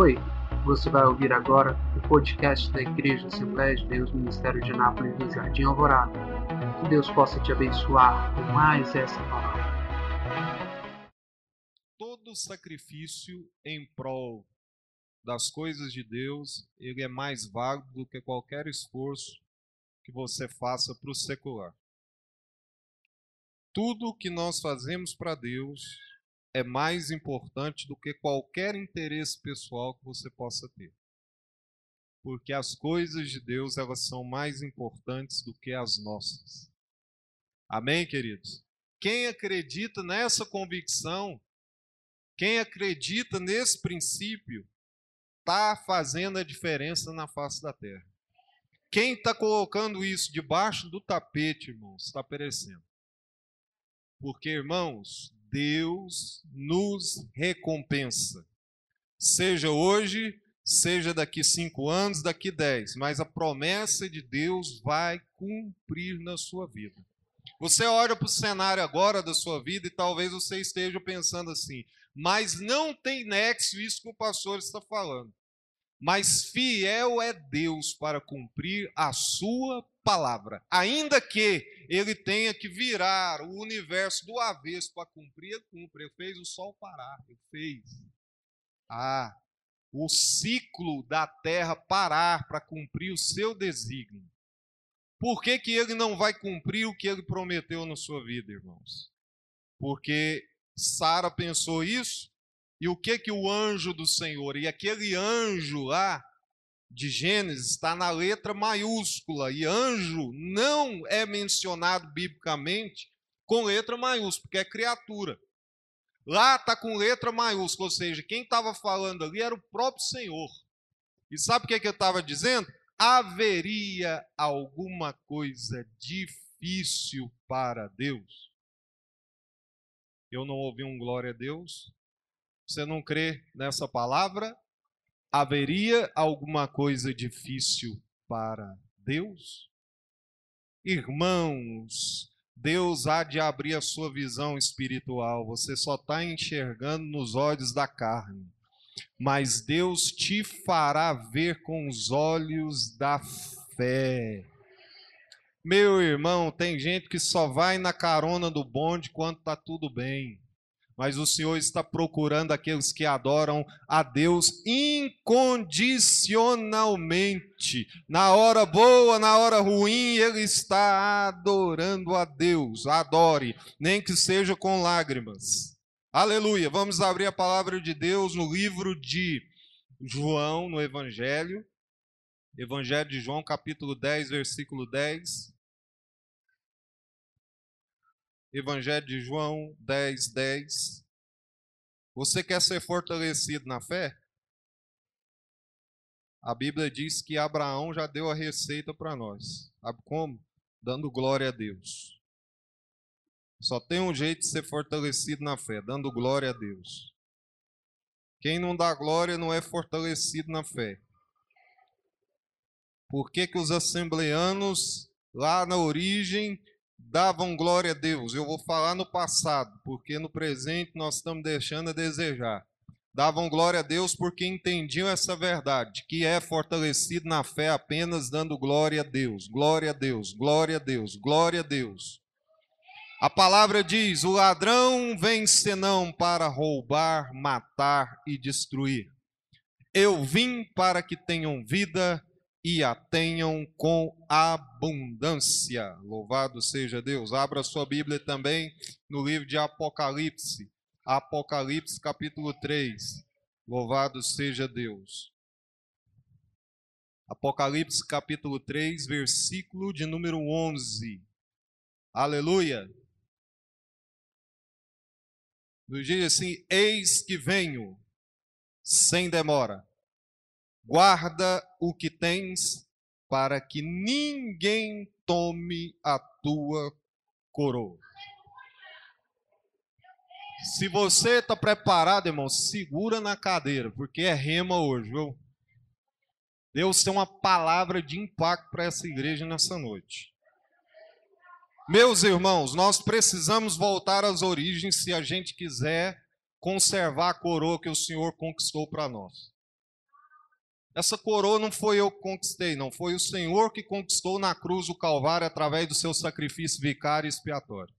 Oi, você vai ouvir agora o podcast da Igreja Assembleia de Deus Ministério de Anápolis do Jardim Alvorada. Que Deus possa te abençoar com mais essa palavra. Todo sacrifício em prol das coisas de Deus, ele é mais válido do que qualquer esforço que você faça para o secular. Tudo que nós fazemos para Deus é mais importante do que qualquer interesse pessoal que você possa ter. Porque as coisas de Deus, elas são mais importantes do que as nossas. Amém, queridos? Quem acredita nessa convicção, quem acredita nesse princípio, está fazendo a diferença na face da terra. Quem está colocando isso debaixo do tapete, irmãos, está perecendo. Porque, irmãos, Deus nos recompensa. Seja hoje, seja daqui cinco anos, daqui dez, mas a promessa de Deus vai cumprir na sua vida. Você olha para o cenário agora da sua vida e talvez você esteja pensando assim, mas não tem nexo isso que o pastor está falando. Mas fiel é Deus para cumprir a sua palavra. Ainda que ele tenha que virar o universo do avesso para cumprir, ele cumpre. Ele fez o sol parar, ele fez. Ah, o ciclo da terra parar para cumprir o seu desígnio. Por que, que ele não vai cumprir o que ele prometeu na sua vida, irmãos? Porque Sara pensou isso, e o que que o anjo do Senhor, e aquele anjo lá, de Gênesis está na letra maiúscula e anjo não é mencionado biblicamente com letra maiúscula, porque é criatura. Lá está com letra maiúscula, ou seja, quem estava falando ali era o próprio Senhor. E sabe o que, é que eu estava dizendo? Haveria alguma coisa difícil para Deus? Eu não ouvi um glória a Deus. Você não crê nessa palavra? haveria alguma coisa difícil para Deus? Irmãos, Deus há de abrir a sua visão espiritual, você só está enxergando nos olhos da carne, mas Deus te fará ver com os olhos da fé. Meu irmão, tem gente que só vai na carona do bonde quando está tudo bem mas o Senhor está procurando aqueles que adoram a Deus incondicionalmente. Na hora boa, na hora ruim, ele está adorando a Deus. Adore, nem que seja com lágrimas. Aleluia. Vamos abrir a palavra de Deus no livro de João, no Evangelho. Evangelho de João, capítulo 10, versículo 10. Evangelho de João 10, 10. Você quer ser fortalecido na fé? A Bíblia diz que Abraão já deu a receita para nós. Sabe como? Dando glória a Deus. Só tem um jeito de ser fortalecido na fé, dando glória a Deus. Quem não dá glória não é fortalecido na fé. Por que, que os assembleanos, lá na origem, davam glória a Deus. Eu vou falar no passado, porque no presente nós estamos deixando a desejar. Davam glória a Deus porque entendiam essa verdade, que é fortalecido na fé apenas dando glória a Deus, glória a Deus, glória a Deus, glória a Deus. A palavra diz: o ladrão vem senão para roubar, matar e destruir. Eu vim para que tenham vida e a tenham com abundância. Louvado seja Deus. Abra sua Bíblia também no livro de Apocalipse. Apocalipse capítulo 3. Louvado seja Deus. Apocalipse capítulo 3, versículo de número 11. Aleluia. Nos diz assim: Eis que venho sem demora Guarda o que tens, para que ninguém tome a tua coroa. Se você está preparado, irmão, segura na cadeira, porque é rema hoje, viu? Deus tem uma palavra de impacto para essa igreja nessa noite. Meus irmãos, nós precisamos voltar às origens se a gente quiser conservar a coroa que o Senhor conquistou para nós. Essa coroa não foi eu que conquistei, não. Foi o Senhor que conquistou na cruz o Calvário através do seu sacrifício vicário e expiatório.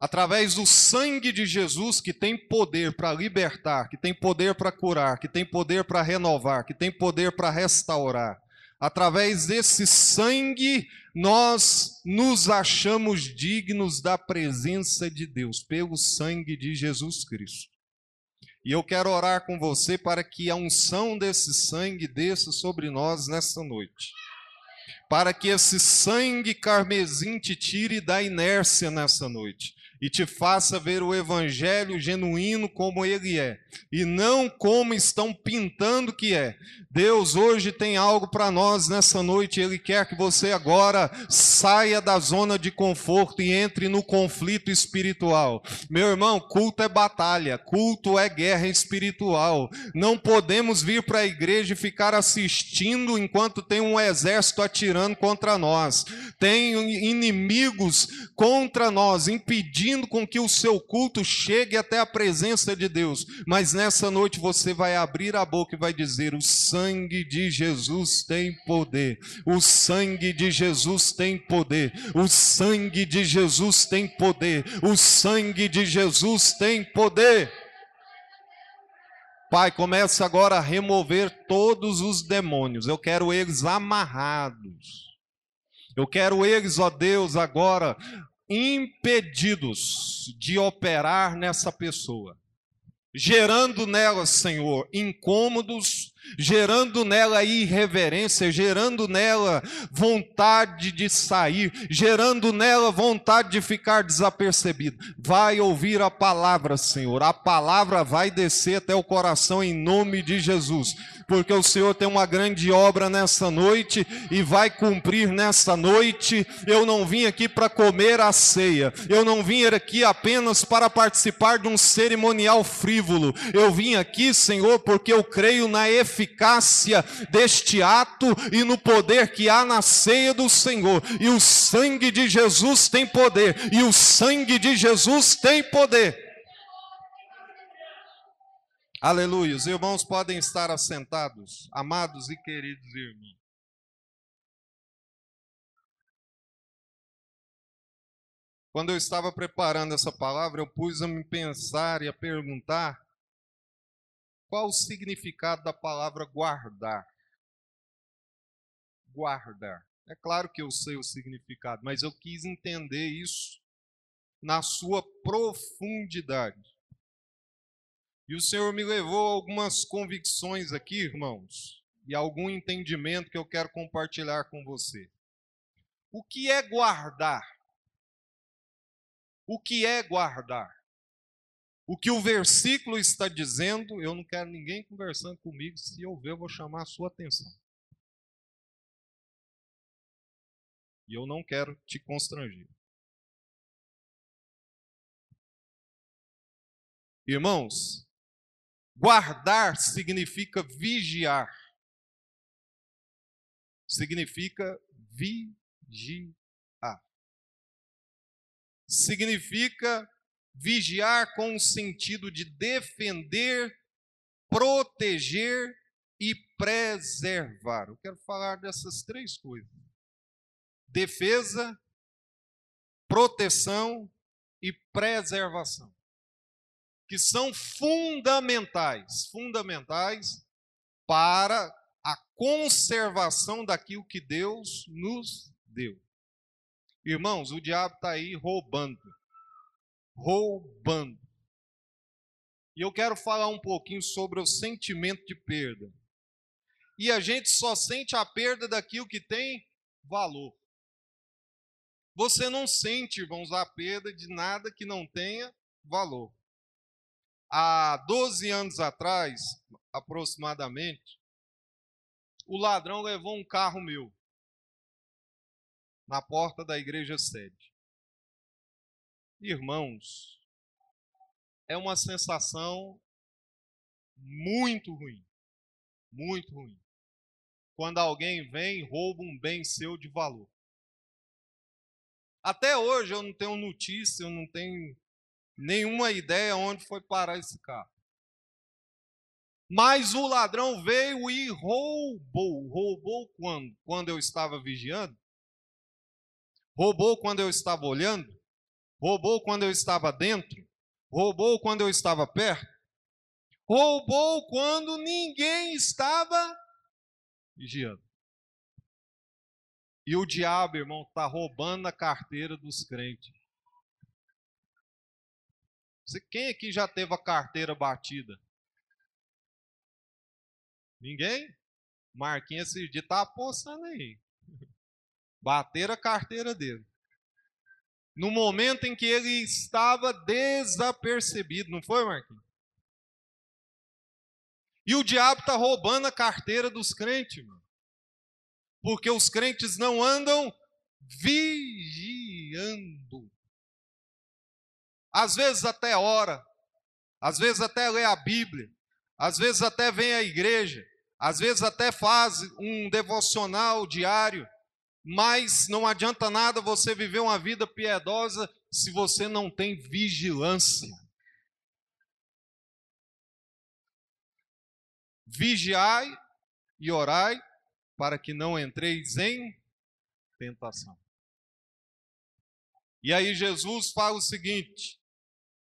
Através do sangue de Jesus, que tem poder para libertar, que tem poder para curar, que tem poder para renovar, que tem poder para restaurar. Através desse sangue, nós nos achamos dignos da presença de Deus, pelo sangue de Jesus Cristo. E eu quero orar com você para que a unção desse sangue desça sobre nós nessa noite. Para que esse sangue carmesim te tire da inércia nessa noite e te faça ver o evangelho genuíno como ele é, e não como estão pintando que é. Deus hoje tem algo para nós nessa noite, ele quer que você agora saia da zona de conforto e entre no conflito espiritual. Meu irmão, culto é batalha, culto é guerra espiritual. Não podemos vir para a igreja e ficar assistindo enquanto tem um exército atirando contra nós. Tem inimigos contra nós, impedindo com que o seu culto chegue até a presença de Deus. Mas nessa noite você vai abrir a boca e vai dizer: O sangue de Jesus tem poder. O sangue de Jesus tem poder. O sangue de Jesus tem poder. O sangue de Jesus tem poder. Pai, começa agora a remover todos os demônios. Eu quero eles amarrados. Eu quero eles, ó Deus, agora impedidos de operar nessa pessoa, gerando nela, Senhor, incômodos, gerando nela irreverência, gerando nela vontade de sair, gerando nela vontade de ficar desapercebido. Vai ouvir a palavra, Senhor. A palavra vai descer até o coração em nome de Jesus porque o Senhor tem uma grande obra nessa noite e vai cumprir nessa noite. Eu não vim aqui para comer a ceia, eu não vim aqui apenas para participar de um cerimonial frívolo. Eu vim aqui, Senhor, porque eu creio na eficácia deste ato e no poder que há na ceia do Senhor. E o sangue de Jesus tem poder, e o sangue de Jesus tem poder. Aleluia. Os irmãos podem estar assentados, amados e queridos irmãos. Quando eu estava preparando essa palavra, eu pus a me pensar e a perguntar qual o significado da palavra guardar. Guardar. É claro que eu sei o significado, mas eu quis entender isso na sua profundidade. E o Senhor me levou a algumas convicções aqui, irmãos, e algum entendimento que eu quero compartilhar com você. O que é guardar? O que é guardar? O que o versículo está dizendo, eu não quero ninguém conversando comigo, se eu ver, eu vou chamar a sua atenção. E eu não quero te constranger. Irmãos, Guardar significa vigiar. Significa vigiar. Significa vigiar com o sentido de defender, proteger e preservar. Eu quero falar dessas três coisas: defesa, proteção e preservação que são fundamentais, fundamentais para a conservação daquilo que Deus nos deu. Irmãos, o diabo está aí roubando, roubando. E eu quero falar um pouquinho sobre o sentimento de perda. E a gente só sente a perda daquilo que tem valor. Você não sente, irmãos, a perda de nada que não tenha valor há 12 anos atrás, aproximadamente, o ladrão levou um carro meu na porta da igreja sede. Irmãos, é uma sensação muito ruim, muito ruim. Quando alguém vem e rouba um bem seu de valor. Até hoje eu não tenho notícia, eu não tenho nenhuma ideia onde foi parar esse carro. Mas o ladrão veio e roubou. Roubou quando? Quando eu estava vigiando? Roubou quando eu estava olhando? Roubou quando eu estava dentro? Roubou quando eu estava perto? Roubou quando ninguém estava vigiando. E o diabo, irmão, está roubando a carteira dos crentes. Quem aqui já teve a carteira batida? Ninguém? Marquinhos esse dia tá apostando aí. Bateram a carteira dele. No momento em que ele estava desapercebido, não foi, Marquinhos? E o diabo está roubando a carteira dos crentes, irmão. Porque os crentes não andam vigiando. Às vezes até ora, às vezes até lê a Bíblia, às vezes até vem à igreja, às vezes até faz um devocional diário, mas não adianta nada você viver uma vida piedosa se você não tem vigilância. Vigiai e orai para que não entreis em tentação. E aí Jesus fala o seguinte: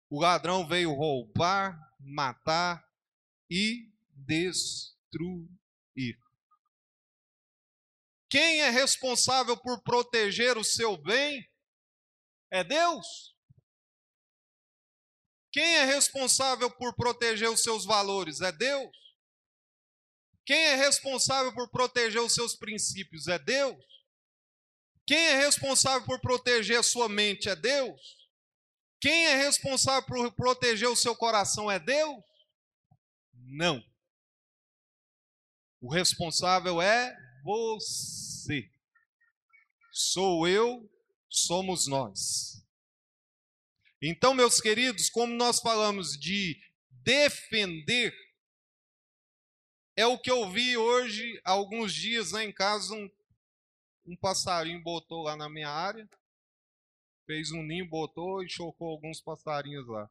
o ladrão veio roubar, matar e destruir. Quem é responsável por proteger o seu bem é Deus. Quem é responsável por proteger os seus valores é Deus. Quem é responsável por proteger os seus princípios é Deus. Quem é responsável por proteger a sua mente é Deus. Quem é responsável por proteger o seu coração é Deus? Não. O responsável é você. Sou eu, somos nós. Então, meus queridos, como nós falamos de defender é o que eu vi hoje, alguns dias lá em casa, um, um passarinho botou lá na minha área, fez um ninho, botou e chocou alguns passarinhos lá.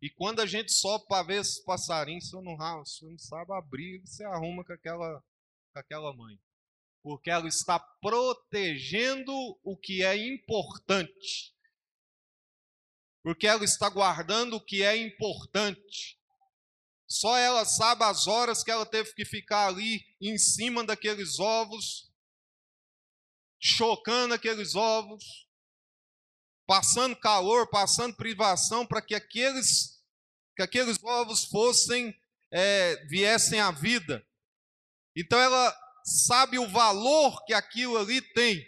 E quando a gente sobe para ver esses passarinhos, você não, você não sabe abrir, você arruma com aquela, com aquela mãe. Porque ela está protegendo o que é importante. Porque ela está guardando o que é importante. Só ela sabe as horas que ela teve que ficar ali em cima daqueles ovos, chocando aqueles ovos, passando calor, passando privação para que aqueles que aqueles ovos fossem é, viessem à vida. Então ela sabe o valor que aquilo ali tem.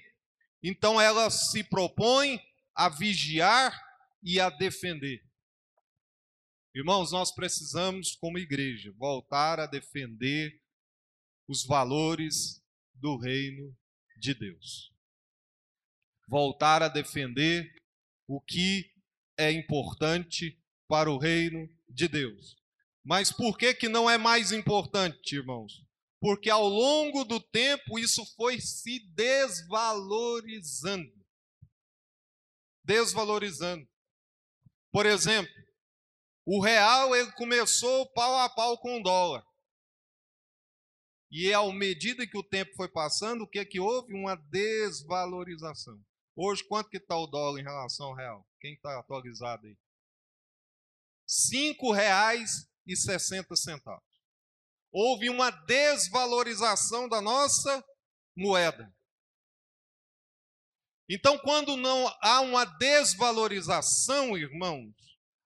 Então ela se propõe a vigiar e a defender. Irmãos, nós precisamos, como igreja, voltar a defender os valores do reino de Deus. Voltar a defender o que é importante para o reino de Deus. Mas por que que não é mais importante, irmãos? Porque ao longo do tempo isso foi se desvalorizando. Desvalorizando. Por exemplo, o real ele começou pau a pau com o dólar. E à medida que o tempo foi passando, o que é que houve? Uma desvalorização. Hoje, quanto que está o dólar em relação ao real? Quem está atualizado aí? R$ reais e sessenta centavos. Houve uma desvalorização da nossa moeda. Então, quando não há uma desvalorização, irmãos,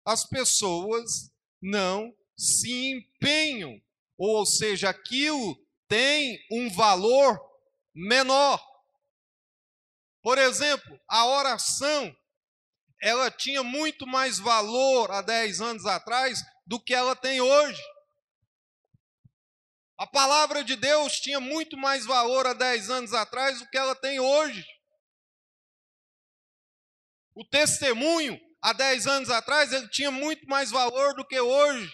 as pessoas não se empenham, ou seja, aquilo tem um valor menor. Por exemplo, a oração, ela tinha muito mais valor há 10 anos atrás do que ela tem hoje. A palavra de Deus tinha muito mais valor há 10 anos atrás do que ela tem hoje. O testemunho há 10 anos atrás, ele tinha muito mais valor do que hoje.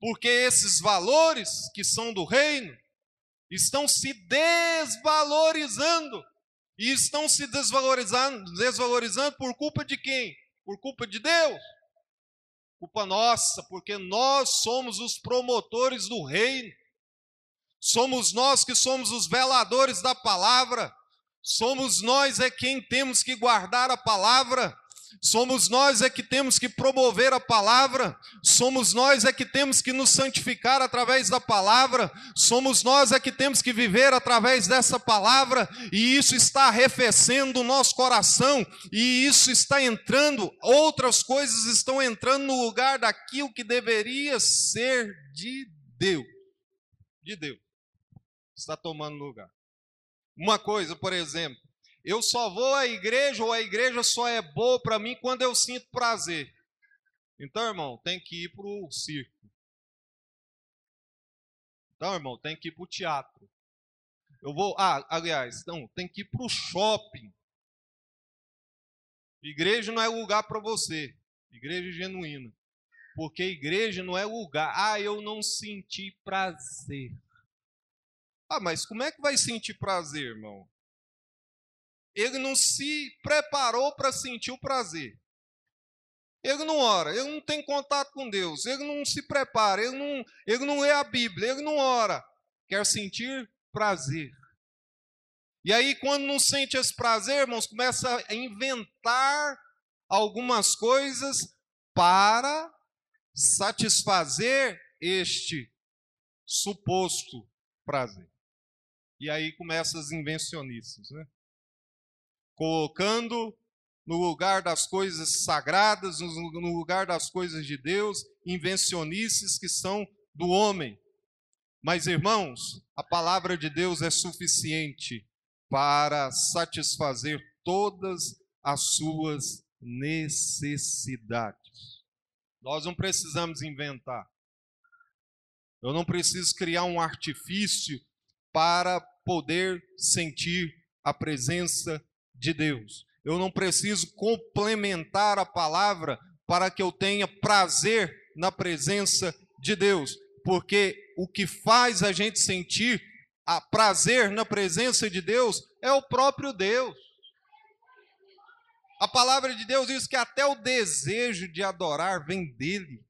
Porque esses valores que são do reino estão se desvalorizando. E estão se desvalorizando, desvalorizando por culpa de quem? Por culpa de Deus. culpa nossa, porque nós somos os promotores do reino. Somos nós que somos os veladores da palavra. Somos nós é quem temos que guardar a palavra. Somos nós é que temos que promover a palavra, somos nós é que temos que nos santificar através da palavra, somos nós é que temos que viver através dessa palavra, e isso está arrefecendo o nosso coração, e isso está entrando, outras coisas estão entrando no lugar daquilo que deveria ser de Deus. De Deus. Está tomando lugar. Uma coisa, por exemplo, eu só vou à igreja ou a igreja só é boa para mim quando eu sinto prazer. Então, irmão, tem que ir para o circo. Então, irmão, tem que ir para o teatro. Eu vou. Ah, aliás, não, tem que ir para o shopping. Igreja não é lugar para você. Igreja genuína. Porque igreja não é lugar. Ah, eu não senti prazer. Ah, mas como é que vai sentir prazer, irmão? Ele não se preparou para sentir o prazer. Ele não ora, ele não tem contato com Deus, ele não se prepara, ele não, ele não lê a Bíblia, ele não ora. Quer sentir prazer. E aí, quando não sente esse prazer, irmãos, começa a inventar algumas coisas para satisfazer este suposto prazer. E aí começa as invencionistas, né? Colocando no lugar das coisas sagradas, no lugar das coisas de Deus, invencionices que são do homem. Mas, irmãos, a palavra de Deus é suficiente para satisfazer todas as suas necessidades. Nós não precisamos inventar. Eu não preciso criar um artifício para poder sentir a presença de Deus. Eu não preciso complementar a palavra para que eu tenha prazer na presença de Deus, porque o que faz a gente sentir a prazer na presença de Deus é o próprio Deus. A palavra de Deus diz que até o desejo de adorar vem dele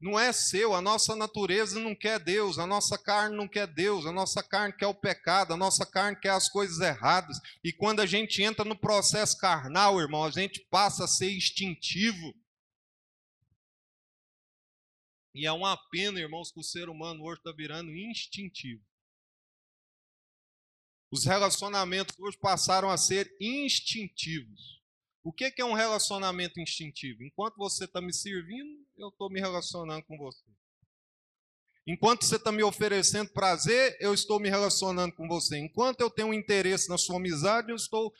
não é seu, a nossa natureza não quer Deus, a nossa carne não quer Deus, a nossa carne quer o pecado, a nossa carne quer as coisas erradas. E quando a gente entra no processo carnal, irmão, a gente passa a ser instintivo. E é uma pena, irmãos, que o ser humano hoje está virando instintivo. Os relacionamentos hoje passaram a ser instintivos. O que é um relacionamento instintivo? Enquanto você está me servindo, eu estou me relacionando com você. Enquanto você está me oferecendo prazer, eu estou me relacionando com você. Enquanto eu tenho interesse na sua amizade, eu estou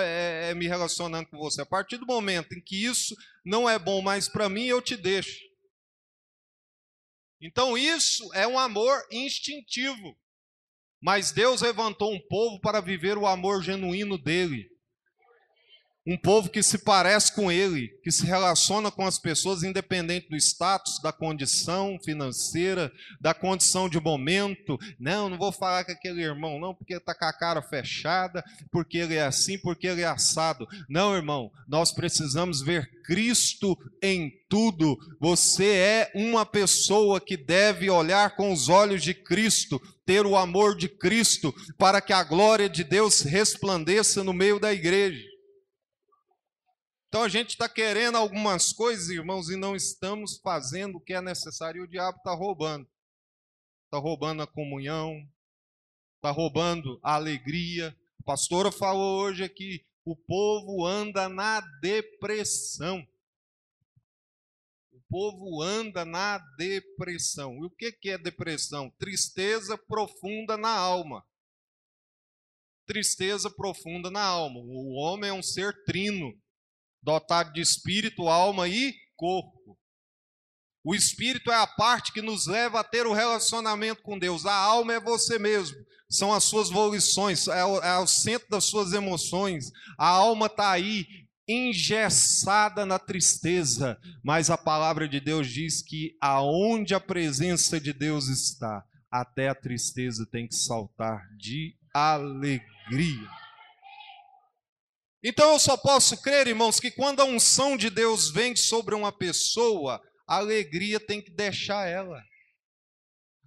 é, é, me relacionando com você. A partir do momento em que isso não é bom mais para mim, eu te deixo. Então isso é um amor instintivo. Mas Deus levantou um povo para viver o amor genuíno dele. Um povo que se parece com ele, que se relaciona com as pessoas independente do status, da condição financeira, da condição de momento. Não, não vou falar com aquele irmão, não, porque está com a cara fechada, porque ele é assim, porque ele é assado. Não, irmão, nós precisamos ver Cristo em tudo. Você é uma pessoa que deve olhar com os olhos de Cristo, ter o amor de Cristo, para que a glória de Deus resplandeça no meio da igreja. Então a gente está querendo algumas coisas, irmãos, e não estamos fazendo o que é necessário. E o diabo está roubando. Está roubando a comunhão, está roubando a alegria. A pastora falou hoje aqui: o povo anda na depressão. O povo anda na depressão. E o que é depressão? Tristeza profunda na alma. Tristeza profunda na alma. O homem é um ser trino dotado de espírito, alma e corpo. O espírito é a parte que nos leva a ter o relacionamento com Deus. A alma é você mesmo, são as suas volições, é o, é o centro das suas emoções. A alma está aí, engessada na tristeza, mas a palavra de Deus diz que aonde a presença de Deus está, até a tristeza tem que saltar de alegria. Então eu só posso crer, irmãos, que quando a unção de Deus vem sobre uma pessoa, a alegria tem que deixar ela.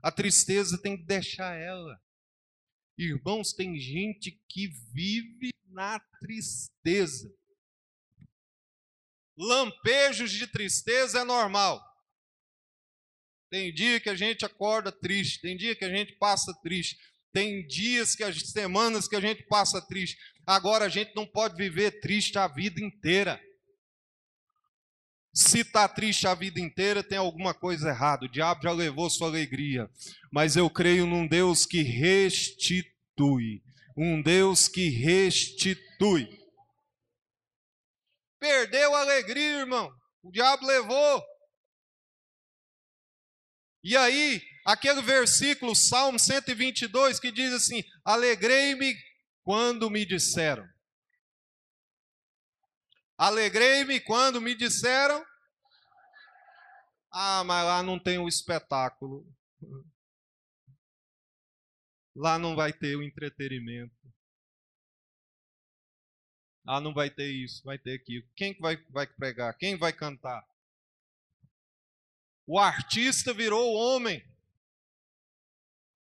A tristeza tem que deixar ela. Irmãos, tem gente que vive na tristeza. Lampejos de tristeza é normal. Tem dia que a gente acorda triste, tem dia que a gente passa triste, tem dias que as semanas que a gente passa triste. Agora a gente não pode viver triste a vida inteira. Se está triste a vida inteira, tem alguma coisa errada. O diabo já levou sua alegria. Mas eu creio num Deus que restitui. Um Deus que restitui. Perdeu a alegria, irmão. O diabo levou. E aí, aquele versículo, Salmo 122, que diz assim: Alegrei-me quando me disseram. Alegrei-me quando me disseram. Ah, mas lá não tem o espetáculo. Lá não vai ter o entretenimento. Ah, não vai ter isso, vai ter aquilo. Quem vai, vai pregar? Quem vai cantar? O artista virou homem.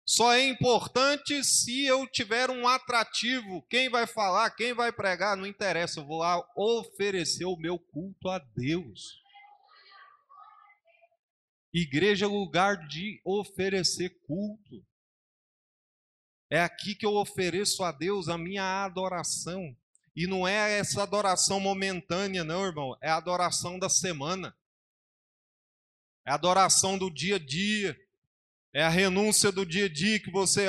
Só é importante se eu tiver um atrativo. Quem vai falar, quem vai pregar, não interessa. Eu vou lá oferecer o meu culto a Deus. Igreja é lugar de oferecer culto. É aqui que eu ofereço a Deus a minha adoração. E não é essa adoração momentânea, não, irmão. É a adoração da semana. É a adoração do dia a dia. É a renúncia do dia a dia que você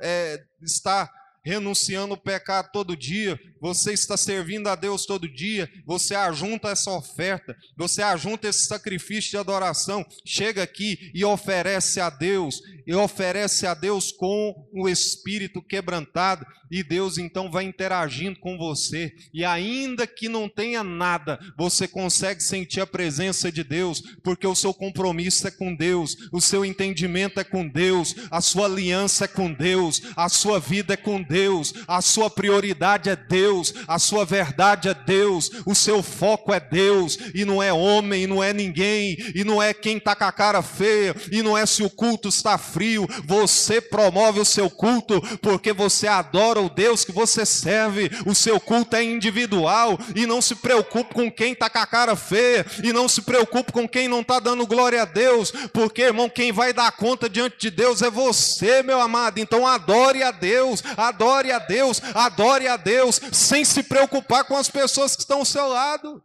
é, está renunciando o pecado todo dia, você está servindo a Deus todo dia, você ajunta essa oferta, você ajunta esse sacrifício de adoração, chega aqui e oferece a Deus, e oferece a Deus com o espírito quebrantado, e Deus então vai interagindo com você, e ainda que não tenha nada, você consegue sentir a presença de Deus, porque o seu compromisso é com Deus, o seu entendimento é com Deus, a sua aliança é com Deus, a sua vida é com Deus Deus, a sua prioridade é Deus, a sua verdade é Deus, o seu foco é Deus, e não é homem, e não é ninguém, e não é quem está com a cara feia, e não é se o culto está frio, você promove o seu culto, porque você adora o Deus que você serve, o seu culto é individual, e não se preocupe com quem está com a cara feia, e não se preocupe com quem não está dando glória a Deus, porque irmão, quem vai dar conta diante de Deus é você, meu amado, então adore a Deus, adore adore a Deus, adore a Deus, sem se preocupar com as pessoas que estão ao seu lado.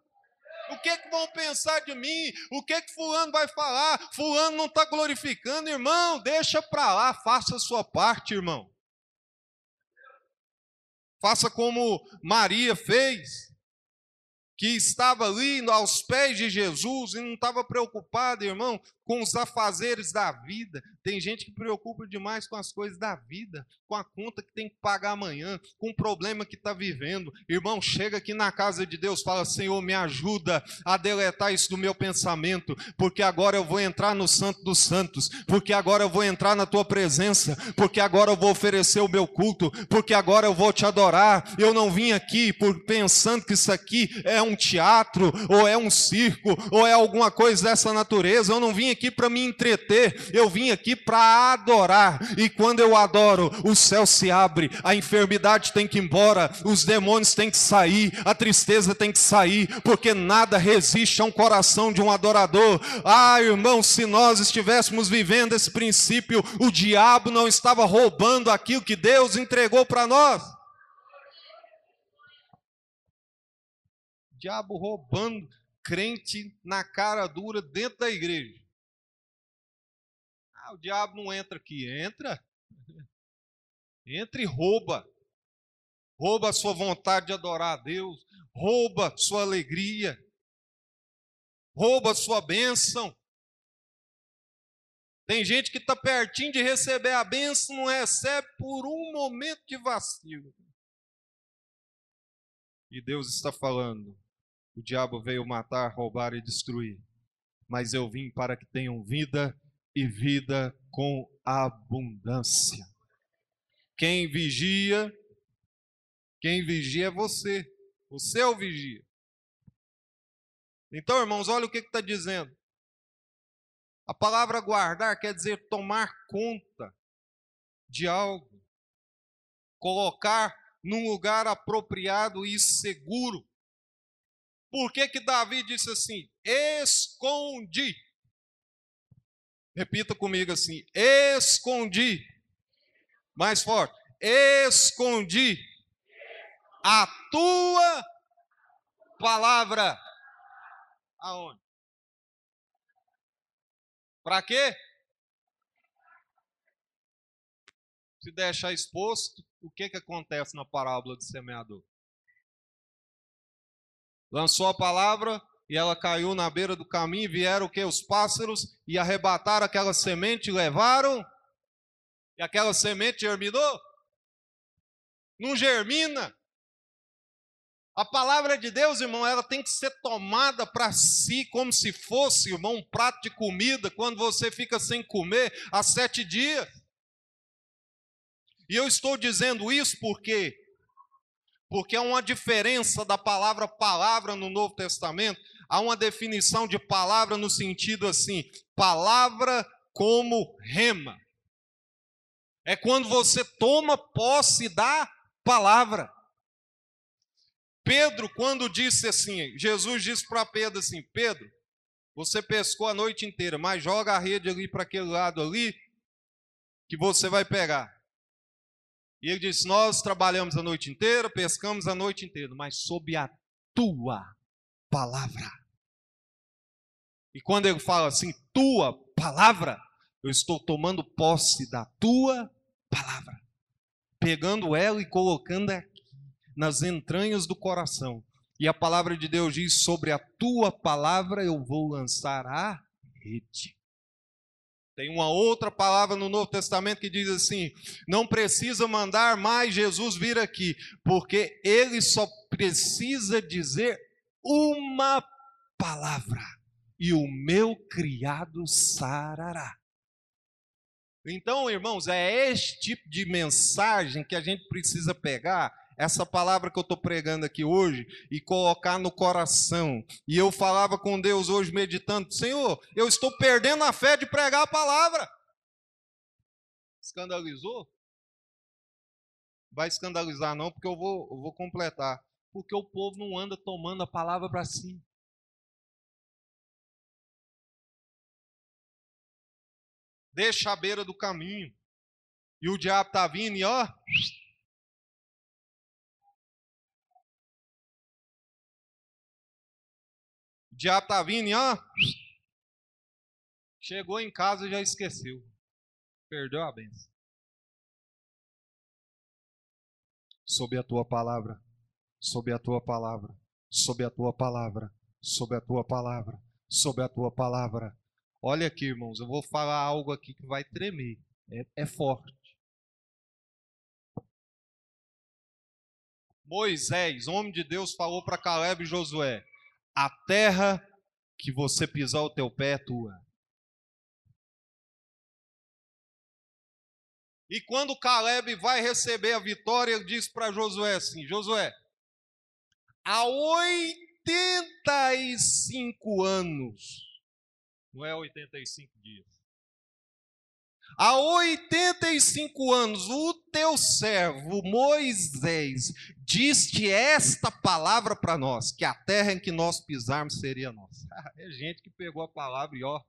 O que, que vão pensar de mim? O que que fulano vai falar? Fulano não está glorificando, irmão. Deixa para lá, faça a sua parte, irmão. Faça como Maria fez que estava ali aos pés de Jesus e não estava preocupado, irmão, com os afazeres da vida. Tem gente que preocupa demais com as coisas da vida, com a conta que tem que pagar amanhã, com o problema que está vivendo. Irmão, chega aqui na casa de Deus, fala: Senhor, me ajuda a deletar isso do meu pensamento, porque agora eu vou entrar no Santo dos Santos, porque agora eu vou entrar na tua presença, porque agora eu vou oferecer o meu culto, porque agora eu vou te adorar. Eu não vim aqui por pensando que isso aqui é um teatro, ou é um circo, ou é alguma coisa dessa natureza. Eu não vim aqui para me entreter, eu vim aqui aqui para adorar, e quando eu adoro, o céu se abre, a enfermidade tem que ir embora, os demônios têm que sair, a tristeza tem que sair, porque nada resiste a um coração de um adorador. Ah, irmão, se nós estivéssemos vivendo esse princípio, o diabo não estava roubando aquilo que Deus entregou para nós. diabo roubando crente na cara dura dentro da igreja o diabo não entra aqui. Entra. Entra e rouba. Rouba a sua vontade de adorar a Deus. Rouba sua alegria. Rouba a sua bênção. Tem gente que está pertinho de receber a bênção, não recebe por um momento de vacilo. E Deus está falando: o diabo veio matar, roubar e destruir, mas eu vim para que tenham vida e vida com abundância. Quem vigia, quem vigia é você. O seu vigia. Então, irmãos, olha o que está dizendo. A palavra guardar quer dizer tomar conta de algo, colocar num lugar apropriado e seguro. Por que que Davi disse assim? Escondi. Repita comigo assim: escondi. Mais forte. Escondi a tua palavra. Aonde? Para quê? Se deixar exposto, o que, que acontece na parábola do semeador? Lançou a palavra e ela caiu na beira do caminho, e vieram o que? Os pássaros e arrebataram aquela semente levaram. E aquela semente germinou? Não germina. A palavra de Deus, irmão, ela tem que ser tomada para si como se fosse, irmão, um prato de comida quando você fica sem comer há sete dias. E eu estou dizendo isso porque porque há uma diferença da palavra palavra no Novo Testamento. Há uma definição de palavra no sentido assim, palavra como rema. É quando você toma posse da palavra. Pedro, quando disse assim, Jesus disse para Pedro assim: Pedro, você pescou a noite inteira, mas joga a rede ali para aquele lado ali, que você vai pegar. E ele disse: Nós trabalhamos a noite inteira, pescamos a noite inteira, mas sob a tua palavra. E quando ele fala assim, tua palavra, eu estou tomando posse da tua palavra, pegando ela e colocando nas entranhas do coração. E a palavra de Deus diz: sobre a tua palavra eu vou lançar a rede. Tem uma outra palavra no Novo Testamento que diz assim: não precisa mandar mais Jesus vir aqui, porque ele só precisa dizer uma palavra, e o meu criado sarará. Então, irmãos, é este tipo de mensagem que a gente precisa pegar essa palavra que eu estou pregando aqui hoje e colocar no coração. E eu falava com Deus hoje meditando: Senhor, eu estou perdendo a fé de pregar a palavra. Escandalizou? Vai escandalizar não, porque eu vou, eu vou completar. Porque o povo não anda tomando a palavra para si. Deixa a beira do caminho. E o diabo está vindo e ó, diabo está vindo e ó, chegou em casa e já esqueceu. Perdeu a benção. Sob a tua palavra, sob a tua palavra, sob a tua palavra, sob a tua palavra, sob a tua palavra. Olha aqui, irmãos, eu vou falar algo aqui que vai tremer. É, é forte. Moisés, homem de Deus, falou para Caleb e Josué: a terra que você pisar o teu pé é tua. E quando Caleb vai receber a vitória, ele diz para Josué assim: Josué, há 85 anos, não é 85 dias, Há 85 anos, o teu servo Moisés disse esta palavra para nós: que a terra em que nós pisarmos seria nossa. É gente que pegou a palavra e ó.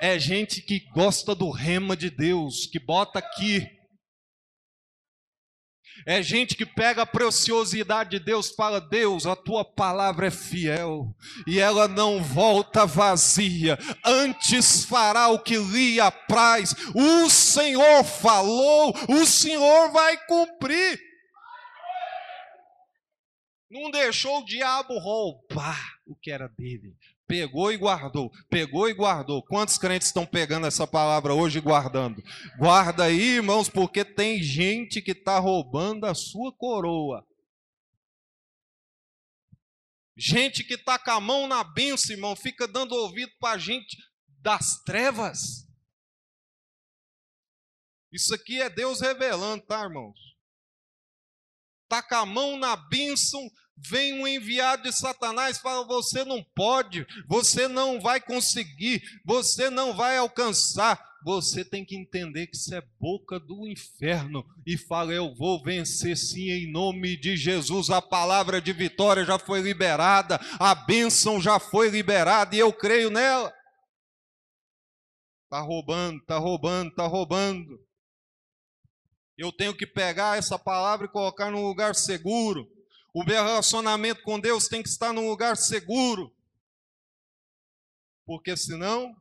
É gente que gosta do rema de Deus, que bota aqui é gente que pega a preciosidade de Deus, fala: Deus, a tua palavra é fiel e ela não volta vazia, antes fará o que lhe apraz. O Senhor falou, o Senhor vai cumprir. Não deixou o diabo roubar o que era dele. Pegou e guardou, pegou e guardou. Quantos crentes estão pegando essa palavra hoje e guardando? Guarda aí, irmãos, porque tem gente que está roubando a sua coroa. Gente que está com a mão na benção, irmão, fica dando ouvido para gente das trevas. Isso aqui é Deus revelando, tá, irmãos? Taca a mão na bênção, vem um enviado de Satanás fala: Você não pode, você não vai conseguir, você não vai alcançar. Você tem que entender que isso é boca do inferno e fala: Eu vou vencer sim, em nome de Jesus. A palavra de vitória já foi liberada, a bênção já foi liberada e eu creio nela. Está roubando, está roubando, está roubando. Eu tenho que pegar essa palavra e colocar num lugar seguro. O meu relacionamento com Deus tem que estar num lugar seguro. Porque senão,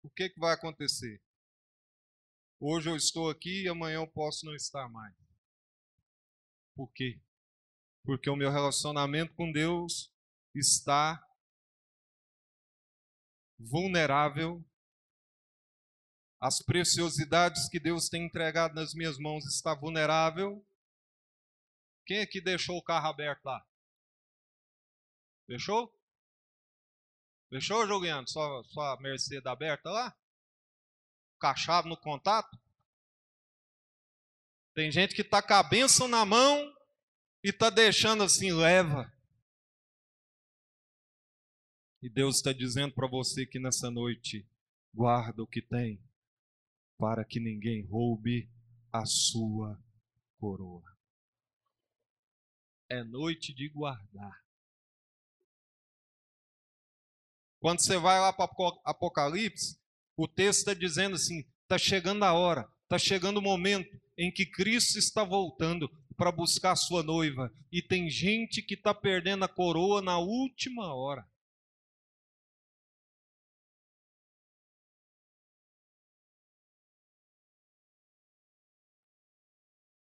o que, que vai acontecer? Hoje eu estou aqui e amanhã eu posso não estar mais. Por quê? Porque o meu relacionamento com Deus está vulnerável. As preciosidades que Deus tem entregado nas minhas mãos está vulnerável. Quem aqui deixou o carro aberto lá? Fechou? Fechou, Juliano? Só, só a Mercedes aberta lá? Com no contato? Tem gente que está com a bênção na mão e está deixando assim, leva. E Deus está dizendo para você que nessa noite, guarda o que tem, para que ninguém roube a sua coroa é noite de guardar. Quando você vai lá para Apocalipse, o texto está dizendo assim: está chegando a hora, está chegando o momento em que Cristo está voltando para buscar a sua noiva. E tem gente que está perdendo a coroa na última hora.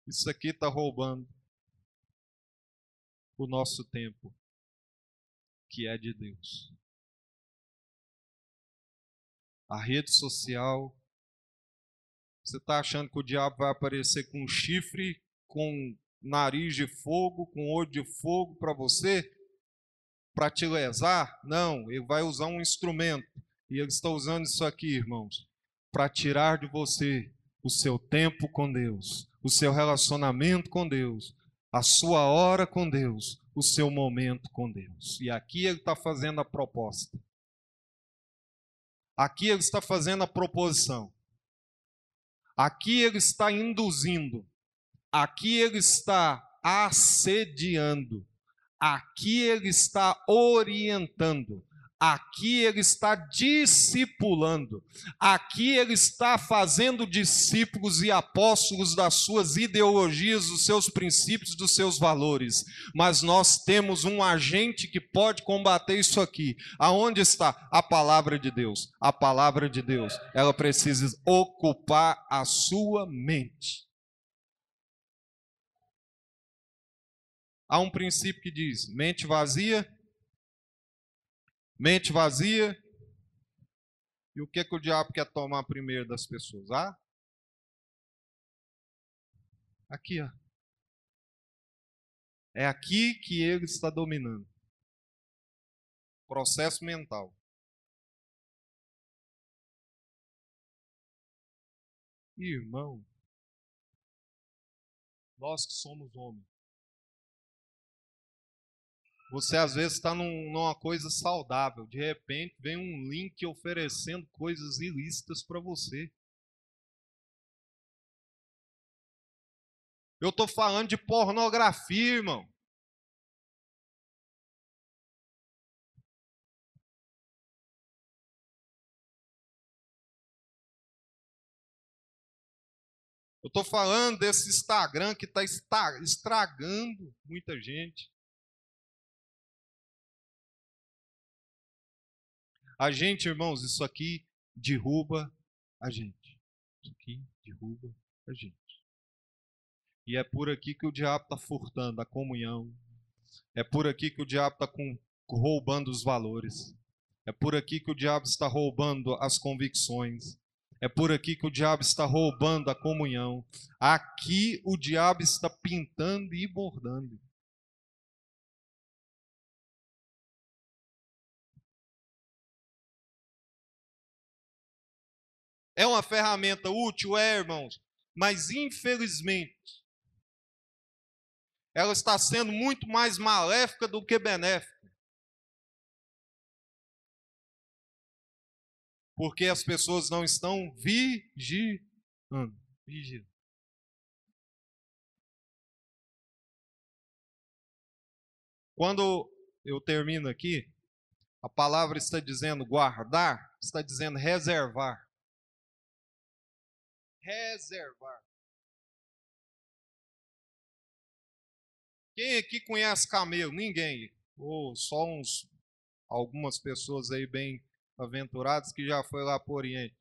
Isso aqui está roubando o nosso tempo, que é de Deus. A rede social, você está achando que o diabo vai aparecer com um chifre, com nariz de fogo, com olho de fogo para você, para te lesar? Não, ele vai usar um instrumento. E ele está usando isso aqui, irmãos, para tirar de você o seu tempo com Deus, o seu relacionamento com Deus, a sua hora com Deus, o seu momento com Deus. E aqui ele está fazendo a proposta. Aqui ele está fazendo a proposição. Aqui ele está induzindo. Aqui ele está assediando. Aqui ele está orientando. Aqui ele está discipulando, aqui ele está fazendo discípulos e apóstolos das suas ideologias, dos seus princípios, dos seus valores. Mas nós temos um agente que pode combater isso aqui. Aonde está a palavra de Deus? A palavra de Deus, ela precisa ocupar a sua mente. Há um princípio que diz: mente vazia mente vazia. E o que, que o diabo quer tomar primeiro das pessoas? Ah? Aqui, ó. É aqui que ele está dominando. Processo mental. Irmão, nós que somos homens, você às vezes está num, numa coisa saudável, de repente vem um link oferecendo coisas ilícitas para você. Eu estou falando de pornografia, irmão. Eu estou falando desse Instagram que está estragando muita gente. A gente, irmãos, isso aqui derruba a gente. Isso aqui derruba a gente. E é por aqui que o diabo está furtando a comunhão. É por aqui que o diabo está roubando os valores. É por aqui que o diabo está roubando as convicções. É por aqui que o diabo está roubando a comunhão. Aqui o diabo está pintando e bordando. É uma ferramenta útil, é, irmãos, mas infelizmente ela está sendo muito mais maléfica do que benéfica. Porque as pessoas não estão vigiando. Quando eu termino aqui, a palavra está dizendo guardar, está dizendo reservar. Reservar. Quem aqui conhece camelo? Ninguém. Ou só uns algumas pessoas aí bem aventuradas que já foi lá o Oriente.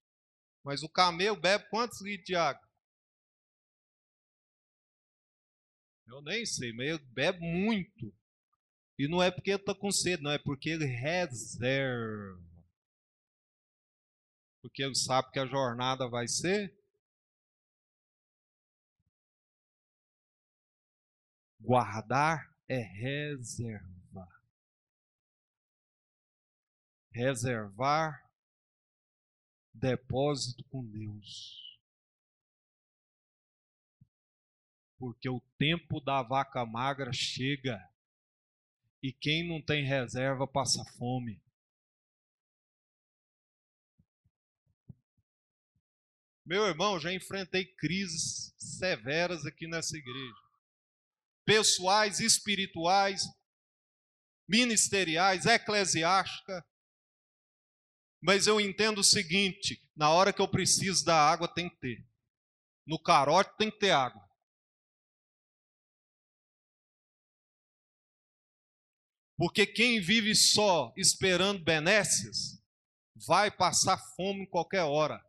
Mas o camelo bebe quantos litros de água? Eu nem sei, mas ele bebe muito. E não é porque ele está com sede, não, é porque ele reserva. Porque ele sabe que a jornada vai ser Guardar é reservar. Reservar depósito com Deus. Porque o tempo da vaca magra chega e quem não tem reserva passa fome. Meu irmão, já enfrentei crises severas aqui nessa igreja pessoais, espirituais, ministeriais, eclesiásticas. Mas eu entendo o seguinte: na hora que eu preciso da água, tem que ter. No carote tem que ter água. Porque quem vive só esperando benécias, vai passar fome em qualquer hora.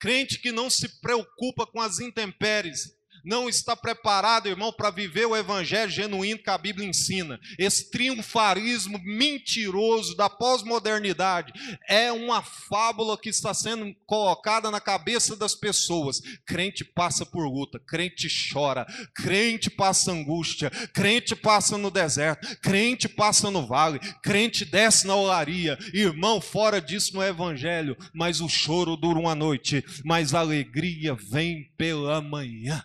Crente que não se preocupa com as intempéries, não está preparado, irmão, para viver o evangelho genuíno que a Bíblia ensina. Esse triunfarismo mentiroso da pós-modernidade é uma fábula que está sendo colocada na cabeça das pessoas. Crente passa por luta, crente chora, crente passa angústia, crente passa no deserto, crente passa no vale, crente desce na olaria. Irmão, fora disso no evangelho, mas o choro dura uma noite, mas a alegria vem pela manhã.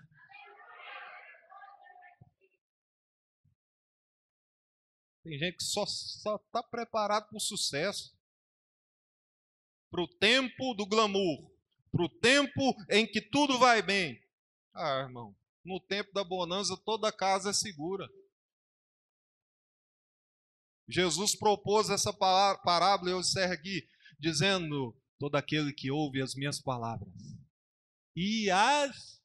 Tem gente que só está preparado para o sucesso, para o tempo do glamour, para o tempo em que tudo vai bem. Ah, irmão, no tempo da bonança toda casa é segura. Jesus propôs essa parábola, eu encerro aqui, dizendo: todo aquele que ouve as minhas palavras e as.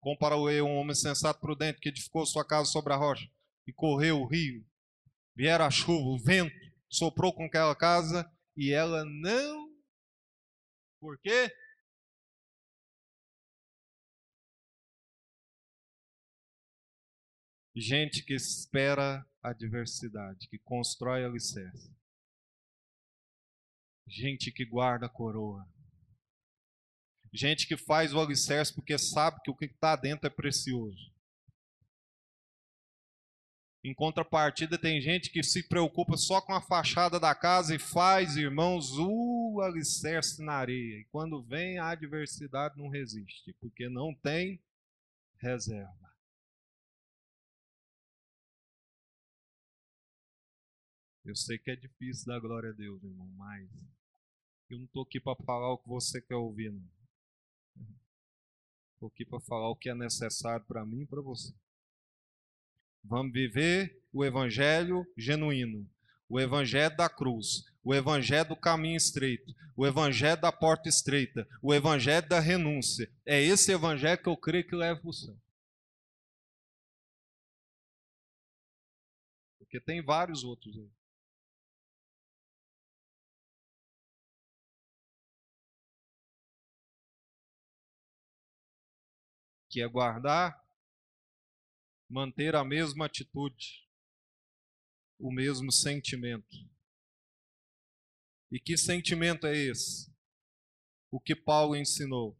Comparou eu um homem sensato prudente que edificou sua casa sobre a rocha e correu o rio. Vieram a chuva, o vento soprou com aquela casa e ela não. Por quê? Gente que espera a adversidade, que constrói alicerce. Gente que guarda a coroa. Gente que faz o alicerce porque sabe que o que está dentro é precioso. Em contrapartida, tem gente que se preocupa só com a fachada da casa e faz, irmãos, o alicerce na areia. E quando vem a adversidade, não resiste, porque não tem reserva. Eu sei que é difícil dar glória a Deus, irmão, mas eu não estou aqui para falar o que você quer ouvir, não. Estou aqui para falar o que é necessário para mim e para você. Vamos viver o evangelho genuíno, o evangelho da cruz, o evangelho do caminho estreito, o evangelho da porta estreita, o evangelho da renúncia. É esse evangelho que eu creio que leva para o céu. Porque tem vários outros aí. Que é guardar manter a mesma atitude, o mesmo sentimento. E que sentimento é esse? O que Paulo ensinou?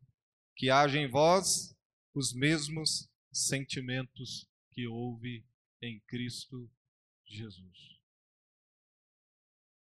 Que haja em vós os mesmos sentimentos que houve em Cristo Jesus.